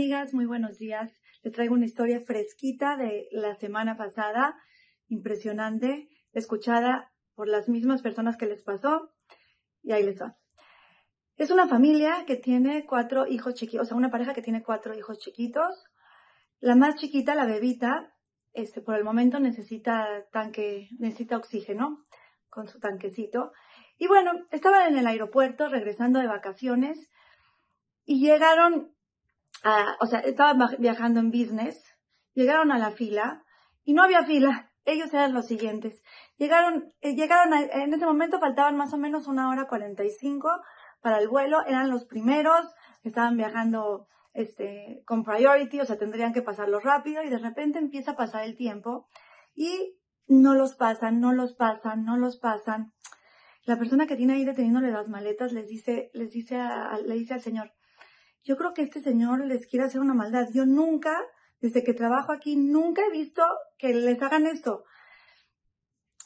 amigas? Muy buenos días. Les traigo una historia fresquita de la semana pasada, impresionante, escuchada por las mismas personas que les pasó, y ahí les va. Es una familia que tiene cuatro hijos chiquitos, o sea, una pareja que tiene cuatro hijos chiquitos. La más chiquita, la bebita, este, por el momento necesita tanque, necesita oxígeno con su tanquecito. Y bueno, estaban en el aeropuerto regresando de vacaciones y llegaron o sea, estaban viajando en business, llegaron a la fila y no había fila. Ellos eran los siguientes. Llegaron, eh, llegaron en ese momento faltaban más o menos una hora cuarenta y cinco para el vuelo. Eran los primeros, estaban viajando este, con priority, o sea, tendrían que pasarlo rápido y de repente empieza a pasar el tiempo y no los pasan, no los pasan, no los pasan. La persona que tiene ahí deteniéndole las maletas les dice, les dice, le dice al señor, yo creo que este señor les quiere hacer una maldad. Yo nunca, desde que trabajo aquí, nunca he visto que les hagan esto.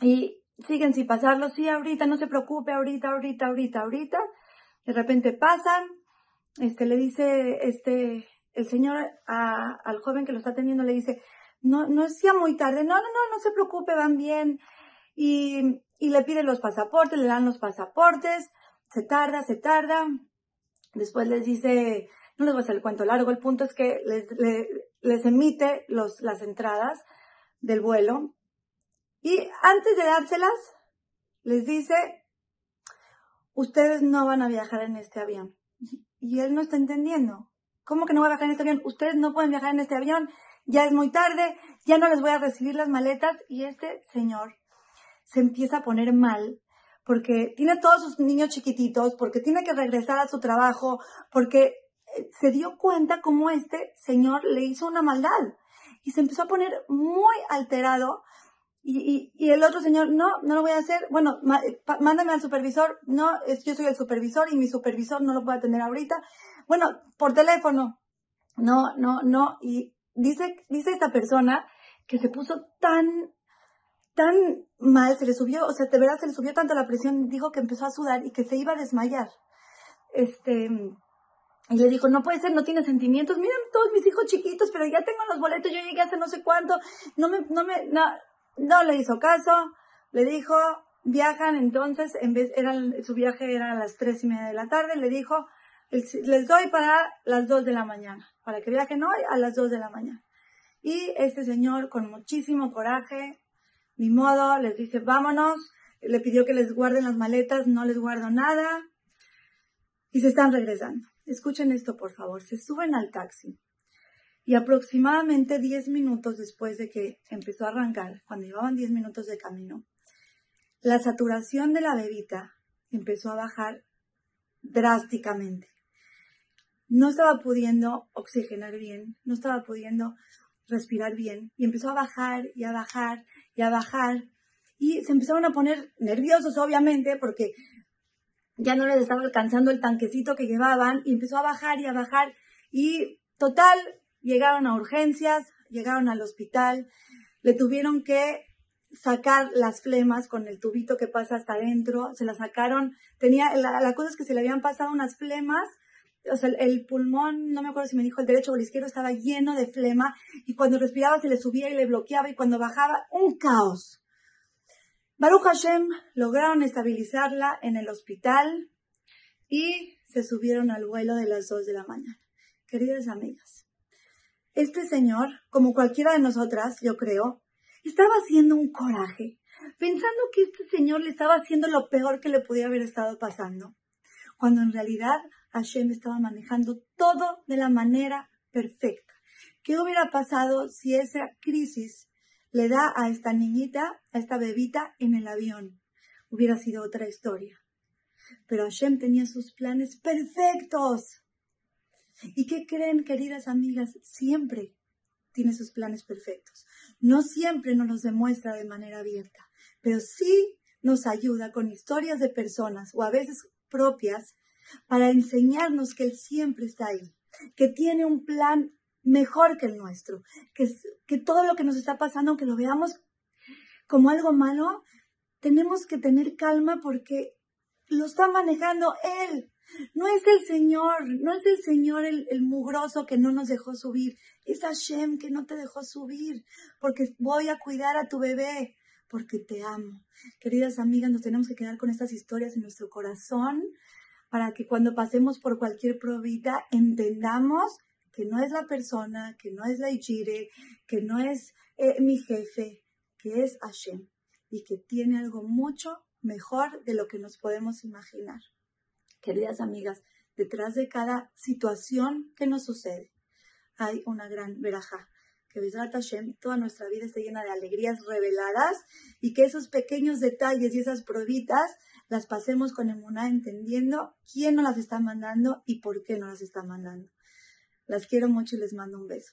Y siguen sin pasarlo, sí, ahorita, no se preocupe, ahorita, ahorita, ahorita, ahorita. De repente pasan, este, le dice, este, el señor al joven que lo está teniendo, le dice, no, no es ya muy tarde, no, no, no, no se preocupe, van bien. Y, y le pide los pasaportes, le dan los pasaportes, se tarda, se tarda, Después les dice, no les voy a hacer el cuento largo, el punto es que les, les, emite las entradas del vuelo y antes de dárselas, les dice, ustedes no van a viajar en este avión. Y él no está entendiendo. ¿Cómo que no va a viajar en este avión? Ustedes no pueden viajar en este avión, ya es muy tarde, ya no les voy a recibir las maletas. Y este señor se empieza a poner mal porque tiene todos sus niños chiquititos, porque tiene que regresar a su trabajo, porque eh, se dio cuenta cómo este señor le hizo una maldad y se empezó a poner muy alterado y, el otro señor, no, no lo voy a hacer, bueno, eh, mándame al supervisor, no, yo soy el supervisor y mi supervisor no lo puede atender ahorita, bueno, por teléfono, no, no, no, y dice, dice esta persona que se puso tan tan mal, se le subió, o sea, de verdad se le subió tanto la presión, dijo que empezó a sudar y que se iba a desmayar. Este, y le dijo, no puede ser, no tiene sentimientos, miren todos mis hijos chiquitos, pero ya tengo los boletos, yo llegué hace no sé cuánto, no me, no me, no, no le hizo caso, le dijo, viajan entonces, en vez, eran, su viaje era a las tres y media de la tarde, le dijo, les doy para las dos de la mañana, para que viajen hoy a las dos de la mañana. Y este señor, con muchísimo coraje, ni modo, les dice, vámonos, le pidió que les guarden las maletas, no les guardo nada, y se están regresando. Escuchen esto, por favor, se suben al taxi. Y aproximadamente 10 minutos después de que empezó a arrancar, cuando llevaban 10 minutos de camino, la saturación de la bebita empezó a bajar drásticamente. No estaba pudiendo oxigenar bien, no estaba pudiendo respirar bien y empezó a bajar y a bajar y a bajar. Y se empezaron a poner nerviosos obviamente porque ya no les estaba alcanzando el tanquecito que llevaban y empezó a bajar y a bajar. Y total llegaron a urgencias, llegaron al hospital, le tuvieron que sacar las flemas con el tubito que pasa hasta adentro, se la sacaron, tenía, la, la cosa es que se le habían pasado unas flemas o sea, el pulmón, no me acuerdo si me dijo el derecho o el izquierdo, estaba lleno de flema y cuando respiraba se le subía y le bloqueaba y cuando bajaba, un caos. Baruch Hashem lograron estabilizarla en el hospital y se subieron al vuelo de las dos de la mañana. Queridas amigas, este señor, como cualquiera de nosotras, yo creo, estaba haciendo un coraje, pensando que este señor le estaba haciendo lo peor que le podía haber estado pasando, cuando en realidad Hashem estaba manejando todo de la manera perfecta. ¿Qué hubiera pasado si esa crisis le da a esta niñita, a esta bebita en el avión? Hubiera sido otra historia. Pero Hashem tenía sus planes perfectos. ¿Y qué creen, queridas amigas? Siempre tiene sus planes perfectos. No siempre nos los demuestra de manera abierta, pero sí nos ayuda con historias de personas o a veces propias para enseñarnos que Él siempre está ahí, que tiene un plan mejor que el nuestro, que, que todo lo que nos está pasando, aunque lo veamos como algo malo, tenemos que tener calma porque lo está manejando Él. No es el Señor, no es el Señor el, el, mugroso que no nos dejó subir, es Hashem que no te dejó subir, porque voy a cuidar a tu bebé, porque te amo. Queridas amigas, nos tenemos que quedar con estas historias en nuestro corazón para que cuando pasemos por cualquier probita entendamos que no es la persona, que no es la Ijire, que no es eh, mi jefe, que es Hashem y que tiene algo mucho mejor de lo que nos podemos imaginar. Queridas amigas, detrás de cada situación que nos sucede hay una gran veraja. Que Bezrat Hashem, toda nuestra vida esté llena de alegrías reveladas y que esos pequeños detalles y esas probitas las pasemos con emuná entendiendo quién nos las está mandando y por qué nos las está mandando. Las quiero mucho y les mando un beso.